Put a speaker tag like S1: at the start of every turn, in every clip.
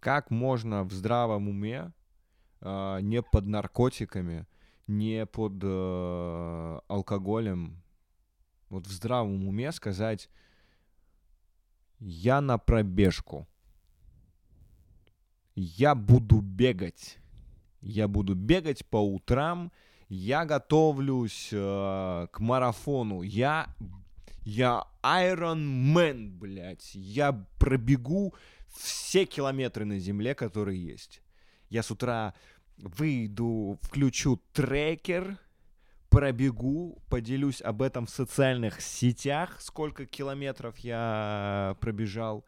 S1: Как можно в здравом уме, э, не под наркотиками, не под э, алкоголем, вот в здравом уме сказать, я на пробежку, я буду бегать, я буду бегать по утрам, я готовлюсь э, к марафону, я, я Iron Man, блядь, я пробегу все километры на земле, которые есть. Я с утра выйду, включу трекер, пробегу, поделюсь об этом в социальных сетях, сколько километров я пробежал.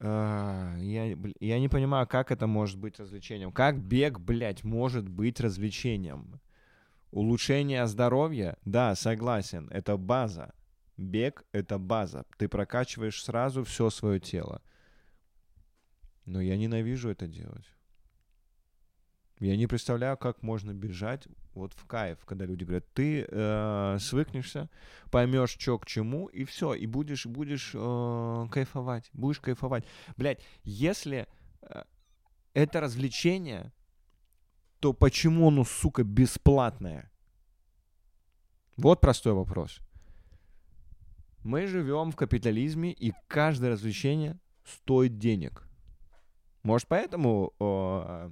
S1: А, я, я не понимаю, как это может быть развлечением. Как бег, блядь, может быть развлечением? Улучшение здоровья? Да, согласен, это база. Бег — это база. Ты прокачиваешь сразу все свое тело. Но я ненавижу это делать. Я не представляю, как можно бежать вот в кайф, когда люди говорят, ты э, свыкнешься, поймешь, что к чему, и все, и будешь, будешь э, кайфовать, будешь кайфовать. Блять, если э, это развлечение, то почему оно, сука, бесплатное? Вот простой вопрос. Мы живем в капитализме, и каждое развлечение стоит денег. Может, поэтому э,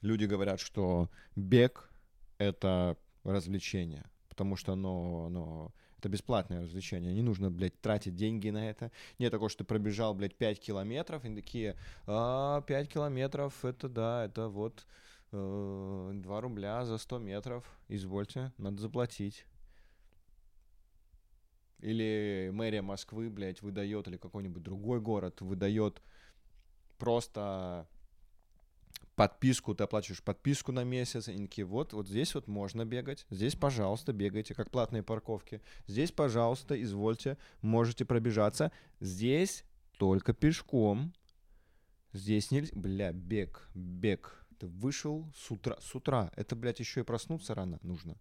S1: люди говорят, что бег — это развлечение, потому что оно, оно это бесплатное развлечение. Не нужно, блядь, тратить деньги на это. Нет такого, что ты пробежал, блядь, 5 километров, и такие, а, 5 километров, это да, это вот э, 2 рубля за 100 метров, извольте, надо заплатить. Или мэрия Москвы, блядь, выдает, или какой-нибудь другой город выдает просто подписку, ты оплачиваешь подписку на месяц, и такие, вот, вот здесь вот можно бегать, здесь, пожалуйста, бегайте, как платные парковки, здесь, пожалуйста, извольте, можете пробежаться, здесь только пешком, здесь нельзя, бля, бег, бег, ты вышел с утра, с утра, это, блядь, еще и проснуться рано нужно.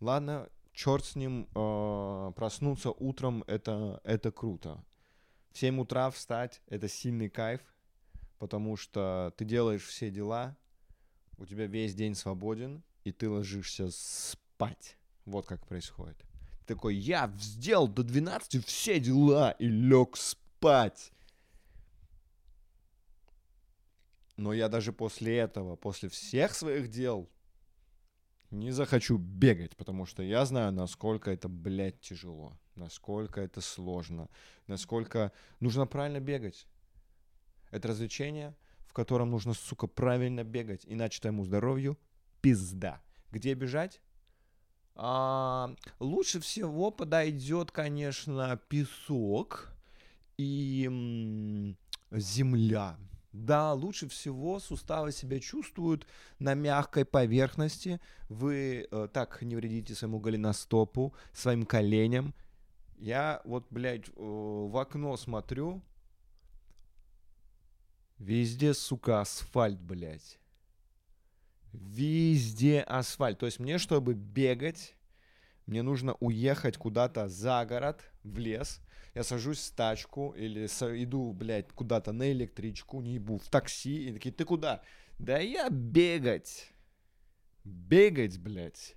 S1: Ладно, черт с ним, э, проснуться утром, это, это круто. В 7 утра встать, это сильный кайф, потому что ты делаешь все дела, у тебя весь день свободен, и ты ложишься спать. Вот как происходит. Ты такой, я сделал до 12 все дела и лег спать. Но я даже после этого, после всех своих дел, не захочу бегать, потому что я знаю, насколько это, блядь, тяжело, насколько это сложно, насколько нужно правильно бегать. Это развлечение, в котором нужно, сука, правильно бегать, иначе твоему здоровью пизда. Где бежать? А, лучше всего подойдет, конечно, песок и земля. Да, лучше всего суставы себя чувствуют на мягкой поверхности. Вы э, так не вредите своему голеностопу, своим коленям. Я вот, блядь, э, в окно смотрю, Везде, сука, асфальт, блядь. Везде асфальт. То есть мне, чтобы бегать, мне нужно уехать куда-то за город, в лес. Я сажусь в тачку или иду, блядь, куда-то на электричку, не ебу, в такси. И такие, ты куда? Да я бегать. Бегать, блядь.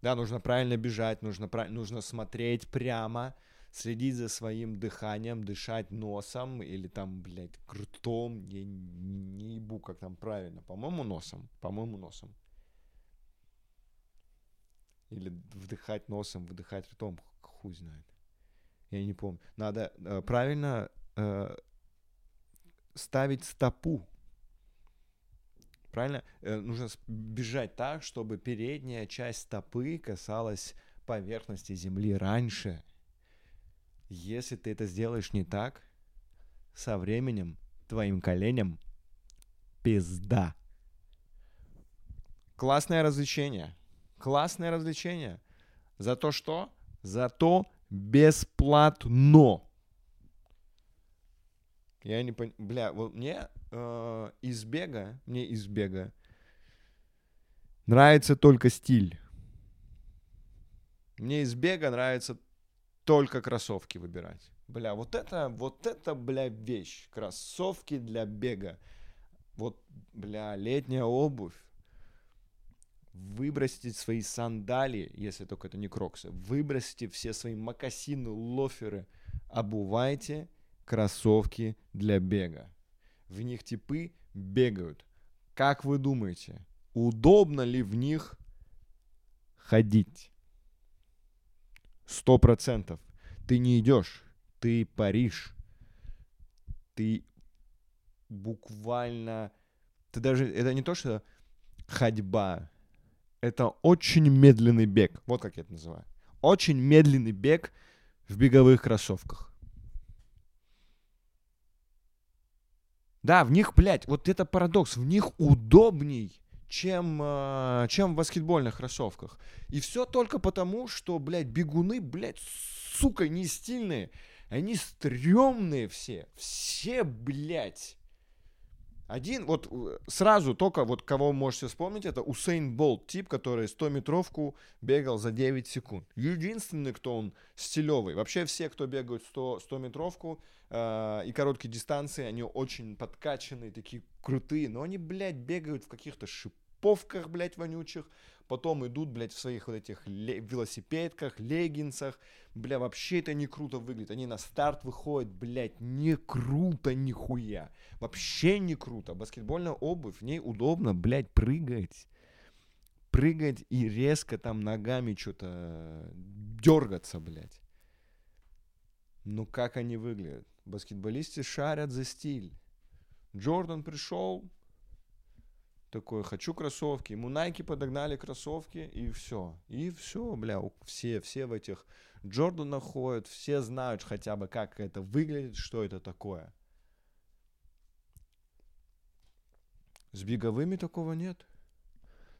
S1: Да, нужно правильно бежать, нужно, нужно смотреть прямо следить за своим дыханием, дышать носом или там, блядь, ртом, я не ебу, как там правильно, по-моему, носом, по-моему, носом. Или вдыхать носом, выдыхать ртом, хуй знает. Я не помню. Надо э, правильно э, ставить стопу. Правильно? Э, нужно бежать так, чтобы передняя часть стопы касалась поверхности земли раньше, если ты это сделаешь не так, со временем твоим коленям пизда. Классное развлечение. Классное развлечение. За то что? За то бесплатно. Я не понимаю. Бля, вот мне э, из бега, мне из бега нравится только стиль. Мне из бега нравится только кроссовки выбирать. Бля, вот это, вот это, бля, вещь. Кроссовки для бега. Вот, бля, летняя обувь. Выбросьте свои сандали, если только это не кроксы. Выбросьте все свои макасины, лоферы. Обувайте кроссовки для бега. В них типы бегают. Как вы думаете, удобно ли в них ходить? Сто процентов. Ты не идешь, ты паришь. Ты буквально... Ты даже... Это не то, что ходьба. Это очень медленный бег. Вот как я это называю. Очень медленный бег в беговых кроссовках. Да, в них, блядь, вот это парадокс, в них удобней, чем, э, чем в баскетбольных кроссовках. И все только потому, что, блядь, бегуны, блядь, сука, не стильные. Они стрёмные все. Все, блядь. Один, вот э, сразу только вот кого можете вспомнить, это Усейн Болт, тип, который 100-метровку бегал за 9 секунд. Единственный, кто он стилевый. Вообще все, кто бегают 100, 100-метровку э, и короткие дистанции, они очень подкачанные, такие крутые, но они, блядь, бегают в каких-то шиповках, блядь, вонючих, потом идут, блядь, в своих вот этих велосипедках, леггинсах, бля, вообще это не круто выглядит. Они на старт выходят, блядь, не круто нихуя. Вообще не круто. Баскетбольная обувь, в ней удобно, блядь, прыгать. Прыгать и резко там ногами что-то дергаться, блядь. Ну как они выглядят? Баскетболисты шарят за стиль. Джордан пришел, такой, хочу кроссовки. Ему Nike подогнали кроссовки, и все. И все, бля, все, все в этих Джорданах ходят, все знают хотя бы, как это выглядит, что это такое. С беговыми такого нет.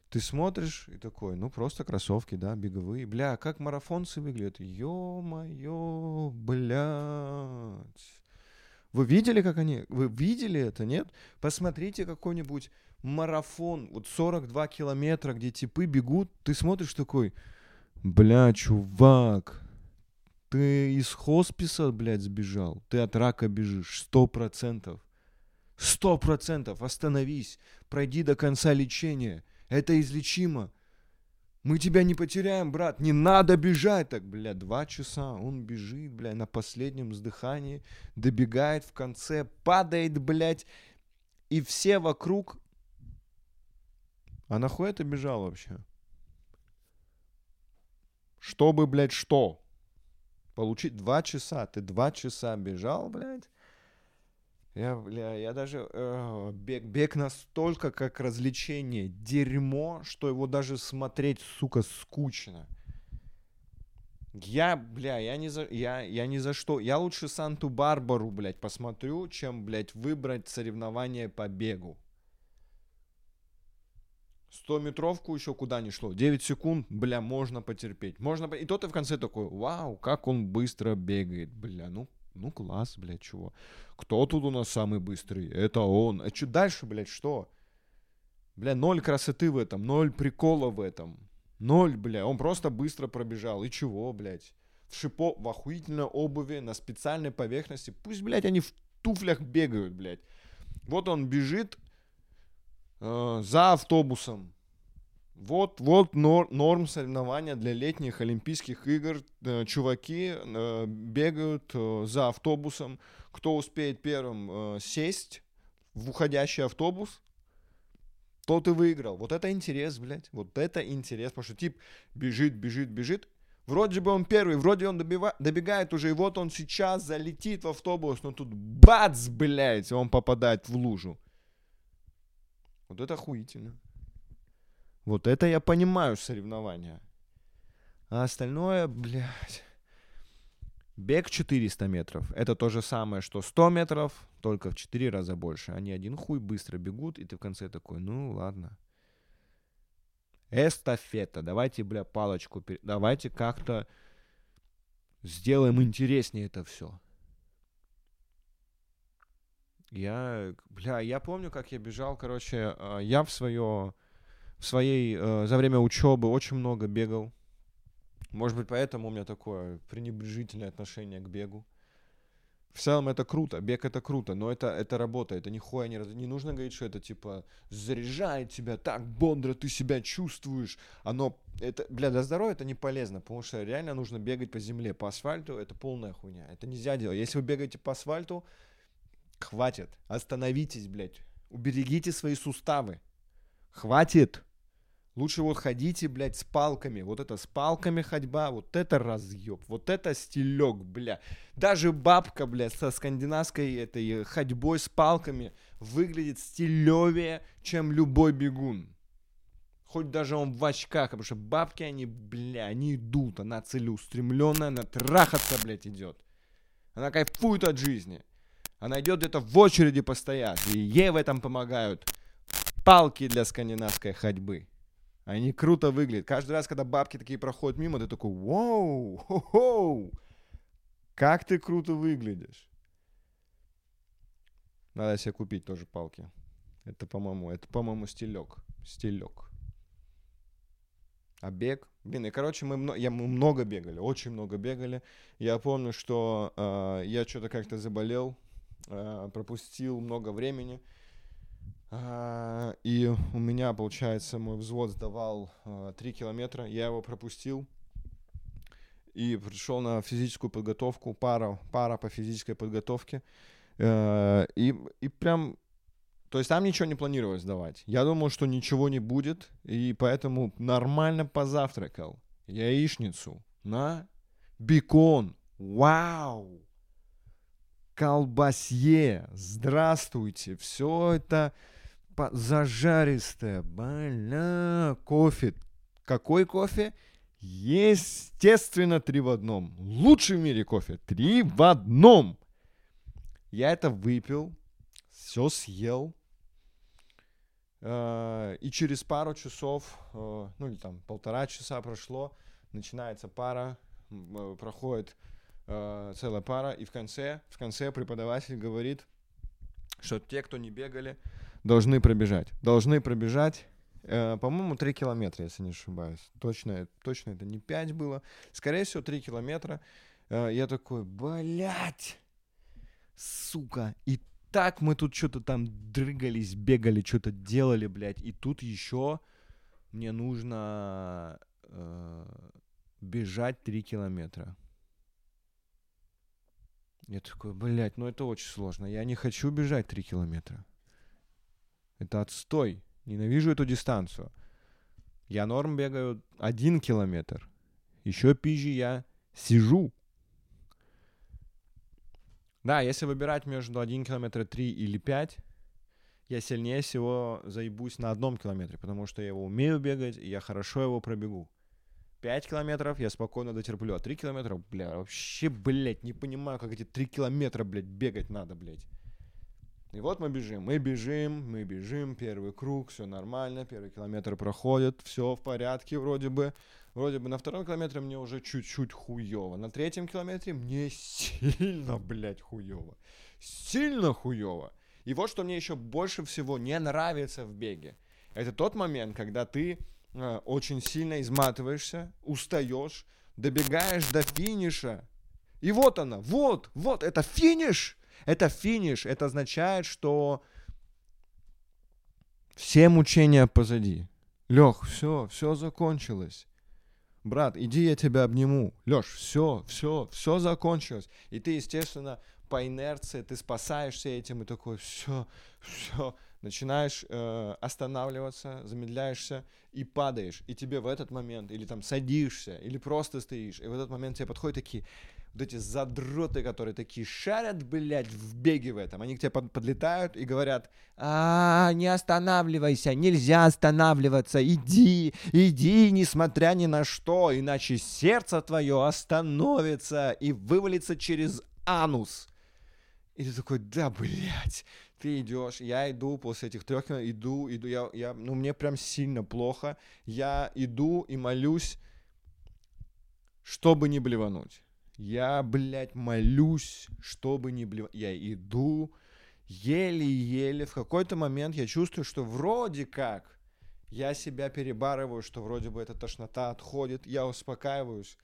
S1: Ты смотришь и такой, ну просто кроссовки, да, беговые. Бля, как марафонцы выглядят? Ё-моё, блядь. Вы видели, как они... Вы видели это, нет? Посмотрите какой-нибудь марафон, вот 42 километра, где типы бегут, ты смотришь такой, бля, чувак, ты из хосписа, блядь, сбежал, ты от рака бежишь, сто процентов. Сто процентов, остановись, пройди до конца лечения, это излечимо. Мы тебя не потеряем, брат, не надо бежать. Так, бля, два часа он бежит, бля, на последнем вздыхании, добегает в конце, падает, блядь, и все вокруг а нахуй ты бежал вообще? Чтобы, блядь, что? Получить два часа. Ты два часа бежал, блядь? Я, бля, я даже... Э, бег, бег настолько как развлечение. Дерьмо, что его даже смотреть, сука, скучно. Я, бля, я не за, я, я ни за что. Я лучше Санту-Барбару, блядь, посмотрю, чем, блядь, выбрать соревнование по бегу. 100-метровку еще куда не шло. 9 секунд, бля, можно потерпеть. Можно... И то ты в конце такой, вау, как он быстро бегает. Бля, ну, ну класс, бля, чего. Кто тут у нас самый быстрый? Это он. А что дальше, блядь, что? Бля, ноль красоты в этом, ноль прикола в этом. Ноль, бля, он просто быстро пробежал. И чего, блядь? В шипо, в охуительной обуви, на специальной поверхности. Пусть, блядь, они в туфлях бегают, блядь. Вот он бежит, э, за автобусом. Вот, вот нор, норм соревнования для летних Олимпийских игр. Э, чуваки э, бегают за автобусом. Кто успеет первым сесть в уходящий автобус, тот и выиграл. Вот это интерес, блядь. Вот это интерес. Потому что тип бежит, бежит, бежит. Вроде бы он первый, вроде он добива, добегает уже, и вот он сейчас залетит в автобус, но тут бац, блядь, он попадает в лужу. Вот это охуительно. Вот это я понимаю соревнования. А остальное, блядь... Бег 400 метров. Это то же самое, что 100 метров, только в 4 раза больше. Они один хуй быстро бегут, и ты в конце такой, ну ладно. Эстафета. Давайте, бля, палочку. Давайте как-то сделаем интереснее это все. Я, бля, я помню, как я бежал, короче, а, я в свое, в своей, э, за время учебы очень много бегал. Может быть, поэтому у меня такое пренебрежительное отношение к бегу. В целом это круто, бег это круто, но это, это работа, это нихуя не, не нужно говорить, что это типа заряжает тебя так бодро, ты себя чувствуешь. Оно, это, бля, для здоровья это не полезно, потому что реально нужно бегать по земле, по асфальту это полная хуйня, это нельзя делать. Если вы бегаете по асфальту, хватит, остановитесь, блядь, уберегите свои суставы, хватит. Лучше вот ходите, блядь, с палками. Вот это с палками ходьба, вот это разъеб, вот это стилек, бля. Даже бабка, блядь, со скандинавской этой ходьбой с палками выглядит стилевее, чем любой бегун. Хоть даже он в очках, потому что бабки, они, бля, они идут, она целеустремленная, она трахаться, блядь, идет. Она кайфует от жизни. Она идет где-то в очереди постоять, и ей в этом помогают палки для скандинавской ходьбы. Они круто выглядят. Каждый раз, когда бабки такие проходят мимо, ты такой, вау, хо-хоу, как ты круто выглядишь. Надо себе купить тоже палки. Это, по-моему, это, по-моему, стилек. Стилек. А бег? Блин, и, короче, мы, мно- я, мы много бегали, очень много бегали. Я помню, что э, я что-то как-то заболел, пропустил много времени. А, И у меня, получается, мой взвод сдавал а, 3 километра, я его пропустил и пришел на физическую подготовку, пара, пара по физической подготовке. Э, И, и прям, то есть там ничего не планировалось сдавать. Я думал, что ничего не будет, и поэтому нормально позавтракал. Яичницу на бекон. Вау! Колбасье. Здравствуйте. Все это зажаристое. Бля, кофе. Какой кофе? Естественно, три в одном. Лучший в мире кофе. Три в одном. Я это выпил, все съел. Э, И через пару часов, э, ну или там полтора часа прошло, начинается пара, э, проходит э, целая пара, и в конце, в конце преподаватель говорит, что те, кто не бегали, должны пробежать. Должны пробежать, э, по-моему, 3 километра, если не ошибаюсь. Точно, точно это не 5 было. Скорее всего, 3 километра. Э, я такой, блядь, сука. И так мы тут что-то там дрыгались, бегали, что-то делали, блядь. И тут еще мне нужно э, бежать 3 километра. Я такой, блядь, ну это очень сложно. Я не хочу бежать 3 километра. Это отстой. Ненавижу эту дистанцию. Я норм бегаю 1 километр. Еще пизже я сижу. Да, если выбирать между 1 километр 3 или 5, я сильнее всего заебусь на одном километре, потому что я его умею бегать, и я хорошо его пробегу. 5 километров я спокойно дотерплю, а 3 километра, бля, вообще, блядь, не понимаю, как эти 3 километра, блядь, бегать надо, блядь. И вот мы бежим, мы бежим, мы бежим, первый круг, все нормально, первый километр проходит, все в порядке вроде бы. Вроде бы на втором километре мне уже чуть-чуть хуево. На третьем километре мне сильно, блядь, хуево. Сильно хуево. И вот что мне еще больше всего не нравится в беге. Это тот момент, когда ты очень сильно изматываешься, устаешь, добегаешь до финиша. И вот она, вот, вот, это финиш. Это финиш. Это означает, что все мучения позади. Лех, все, все закончилось. Брат, иди, я тебя обниму. Леш, все, все, все закончилось. И ты, естественно, по инерции, ты спасаешься этим и такой, все, все. Начинаешь э, останавливаться, замедляешься и падаешь. И тебе в этот момент, или там садишься, или просто стоишь, и в этот момент тебе подходят такие, вот эти задроты, которые такие шарят, блядь, в беге в этом. Они к тебе под- подлетают и говорят, а, не останавливайся, нельзя останавливаться, иди, иди, несмотря ни на что, иначе сердце твое остановится и вывалится через анус. И ты такой, да, блядь, ты идешь, я иду после этих трех, иду, иду, я, я, ну, мне прям сильно плохо, я иду и молюсь, чтобы не блевануть. Я, блядь, молюсь, чтобы не блевануть. Я иду, еле-еле, в какой-то момент я чувствую, что вроде как я себя перебарываю, что вроде бы эта тошнота отходит, я успокаиваюсь,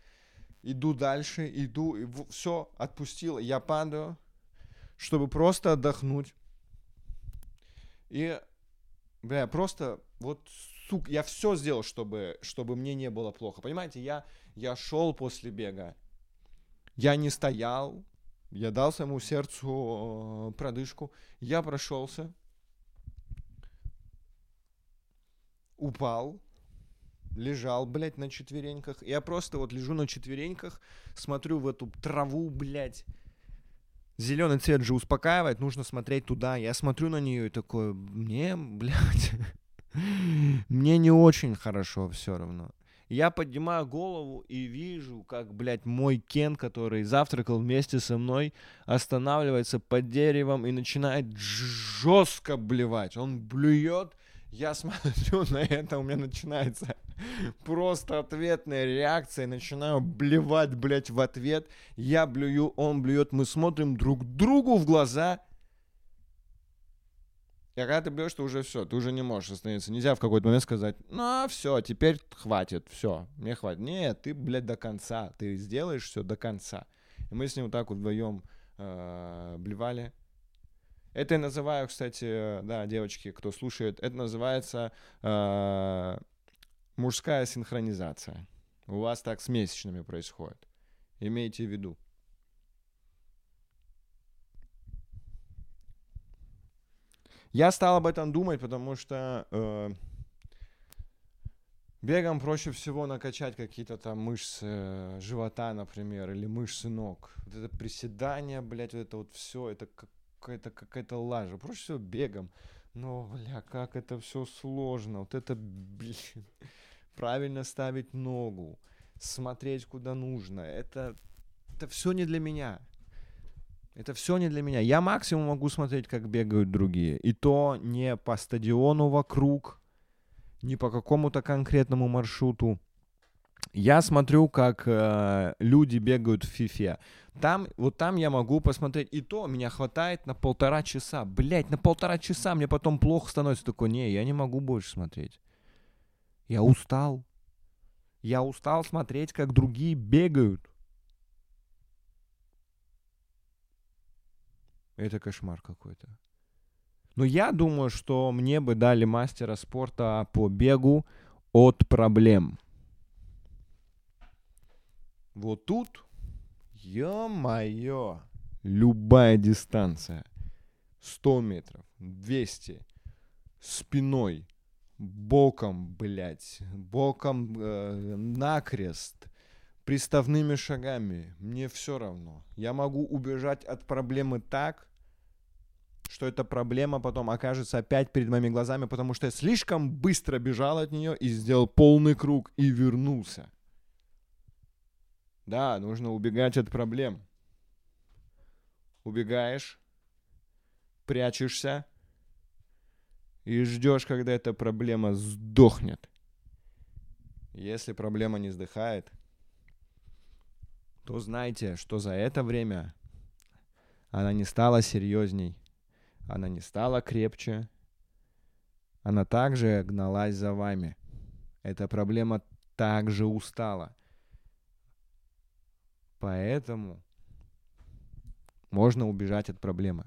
S1: иду дальше, иду, и все, отпустил, я падаю, чтобы просто отдохнуть. И, бля, просто вот, сука, я все сделал, чтобы, чтобы мне не было плохо. Понимаете, я, я шел после бега, я не стоял, я дал своему сердцу э, продышку, я прошелся, упал, лежал, блядь, на четвереньках. Я просто вот лежу на четвереньках, смотрю в эту траву, блядь. Зеленый цвет же успокаивает, нужно смотреть туда. Я смотрю на нее и такой, мне, блядь, мне не очень хорошо все равно. Я поднимаю голову и вижу, как, блядь, мой Кен, который завтракал вместе со мной, останавливается под деревом и начинает жестко блевать. Он блюет, я смотрю на это, у меня начинается просто ответная реакция, начинаю блевать, блядь, в ответ. Я блюю, он блюет, мы смотрим друг другу в глаза – и когда ты блюешь, ты уже все, ты уже не можешь остановиться. Нельзя в какой-то момент сказать, ну, а все, теперь хватит, все, мне хватит. Нет, ты, блядь, до конца, ты сделаешь все до конца. И мы с ним вот так вот вдвоем э, блевали. Это я называю, кстати, да, девочки, кто слушает, это называется э, мужская синхронизация. У вас так с месячными происходит. Имейте в виду. Я стал об этом думать, потому что э, бегом проще всего накачать какие-то там мышцы э, живота, например, или мышцы ног. Вот это приседание, блядь, вот это вот все, это какая-то какая-то лажа. Проще всего бегом. Но, бля, как это все сложно. Вот это, блин, правильно ставить ногу, смотреть куда нужно. Это, это все не для меня. Это все не для меня. Я максимум могу смотреть, как бегают другие. И то не по стадиону вокруг, не по какому-то конкретному маршруту. Я смотрю, как э, люди бегают в фифе. Там, вот там я могу посмотреть. И то меня хватает на полтора часа. Блять, на полтора часа мне потом плохо становится. Такой, не, я не могу больше смотреть. Я устал. Я устал смотреть, как другие бегают. Это кошмар какой-то. Но я думаю, что мне бы дали мастера спорта по бегу от проблем. Вот тут, ё-моё, любая дистанция. 100 метров, 200, спиной, боком, блядь, боком э, накрест, приставными шагами. Мне все равно. Я могу убежать от проблемы так, что эта проблема потом окажется опять перед моими глазами, потому что я слишком быстро бежал от нее и сделал полный круг и вернулся. Да, нужно убегать от проблем. Убегаешь, прячешься и ждешь, когда эта проблема сдохнет. Если проблема не сдыхает, то знайте, что за это время она не стала серьезней, она не стала крепче. Она также гналась за вами. Эта проблема также устала. Поэтому можно убежать от проблемы.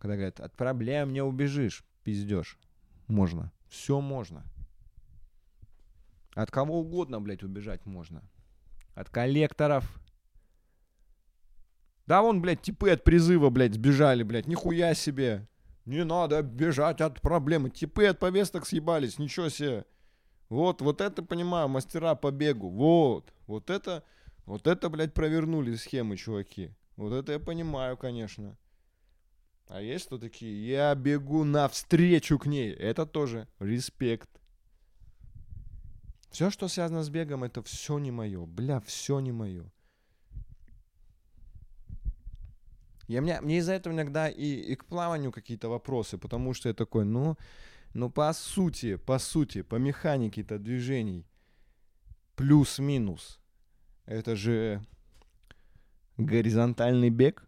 S1: Когда говорят, от проблем не убежишь, пиздешь. Можно. Все можно. От кого угодно, блядь, убежать можно. От коллекторов, да вон, блядь, типы от призыва, блядь, сбежали, блядь, нихуя себе. Не надо бежать от проблемы. Типы от повесток съебались, ничего себе. Вот, вот это, понимаю, мастера по бегу. Вот, вот это, вот это, блядь, провернули схемы, чуваки. Вот это я понимаю, конечно. А есть кто такие? Я бегу навстречу к ней. Это тоже респект. Все, что связано с бегом, это все не мое. Бля, все не мое. Я, мне, мне из-за этого иногда и, и к плаванию какие-то вопросы, потому что я такой, ну, ну по сути, по сути, по механике-то движений, плюс-минус, это же горизонтальный бег?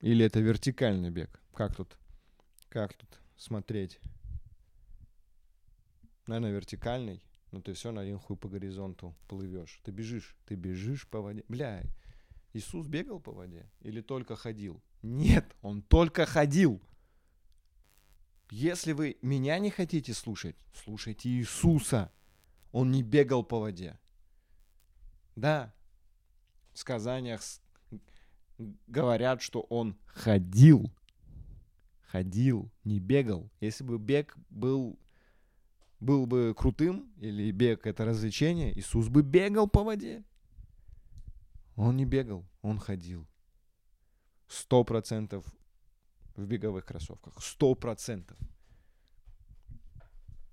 S1: Или это вертикальный бег? Как тут? Как тут смотреть? Наверное, вертикальный. Ну ты все на один хуй по горизонту плывешь. Ты бежишь, ты бежишь по воде. Бля, Иисус бегал по воде или только ходил? Нет, он только ходил. Если вы меня не хотите слушать, слушайте Иисуса. Он не бегал по воде. Да, в сказаниях говорят, что он ходил. Ходил, не бегал. Если бы бег был, был бы крутым, или бег это развлечение, Иисус бы бегал по воде. Он не бегал, он ходил. Сто процентов в беговых кроссовках. Сто процентов.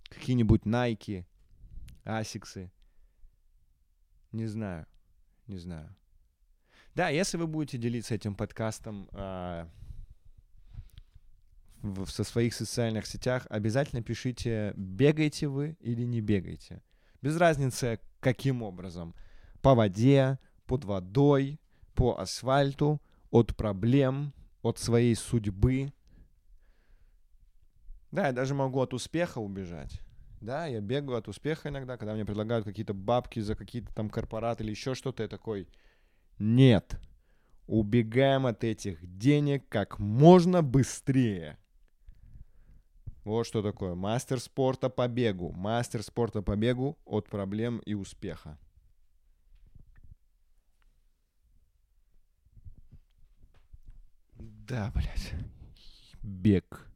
S1: Какие-нибудь Nike, Асиксы. Не знаю. Не знаю. Да, если вы будете делиться этим подкастом э, в, со своих социальных сетях, обязательно пишите, бегаете вы или не бегаете. Без разницы, каким образом. По воде, под водой, по асфальту, от проблем, от своей судьбы. Да, я даже могу от успеха убежать. Да, я бегаю от успеха иногда, когда мне предлагают какие-то бабки за какие-то там корпораты или еще что-то, я такой, нет, убегаем от этих денег как можно быстрее. Вот что такое. Мастер спорта по бегу. Мастер спорта по бегу от проблем и успеха. Да, блядь. Бег.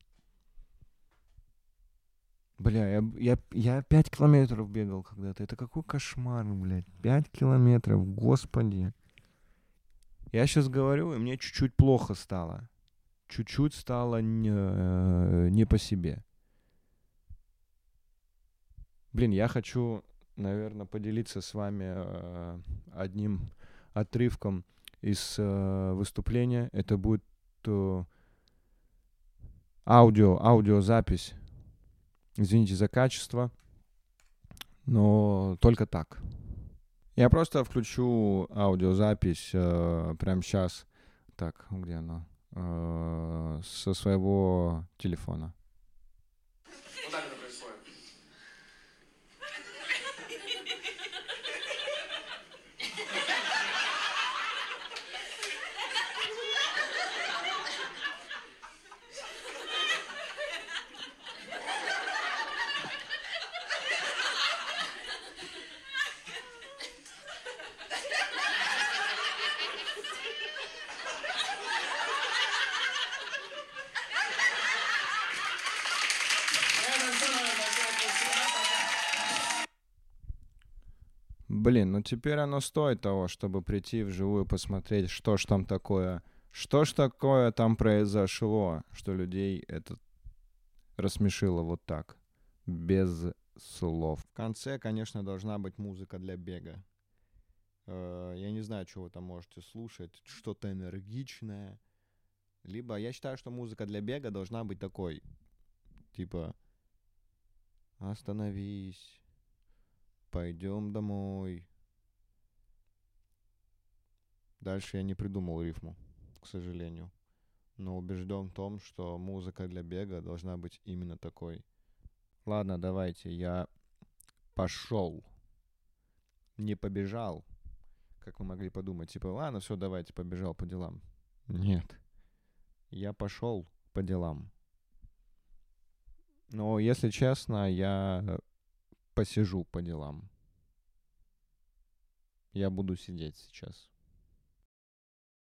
S1: Бля, я, я, я 5 километров бегал когда-то. Это какой кошмар, блядь. 5 километров, господи. Я сейчас говорю, и мне чуть-чуть плохо стало. Чуть-чуть стало не, э, не по себе. Блин, я хочу, наверное, поделиться с вами э, одним отрывком из э, выступления. Это будет аудио, аудиозапись. Извините за качество, но только так. Я просто включу аудиозапись э, прямо сейчас. Так, где она? Э, со своего телефона. Блин, ну теперь оно стоит того, чтобы прийти вживую посмотреть, что ж там такое, что ж такое там произошло, что людей это рассмешило вот так, без слов. В конце, конечно, должна быть музыка для бега. Э, я не знаю, что вы там можете слушать, что-то энергичное. Либо я считаю, что музыка для бега должна быть такой, типа, остановись, Пойдем домой. Дальше я не придумал рифму, к сожалению. Но убежден в том, что музыка для бега должна быть именно такой. Ладно, давайте, я пошел. Не побежал, как вы могли подумать. Типа, ладно, все, давайте, побежал по делам. Нет. Я пошел по делам. Но, если честно, я посижу по делам. Я буду сидеть сейчас.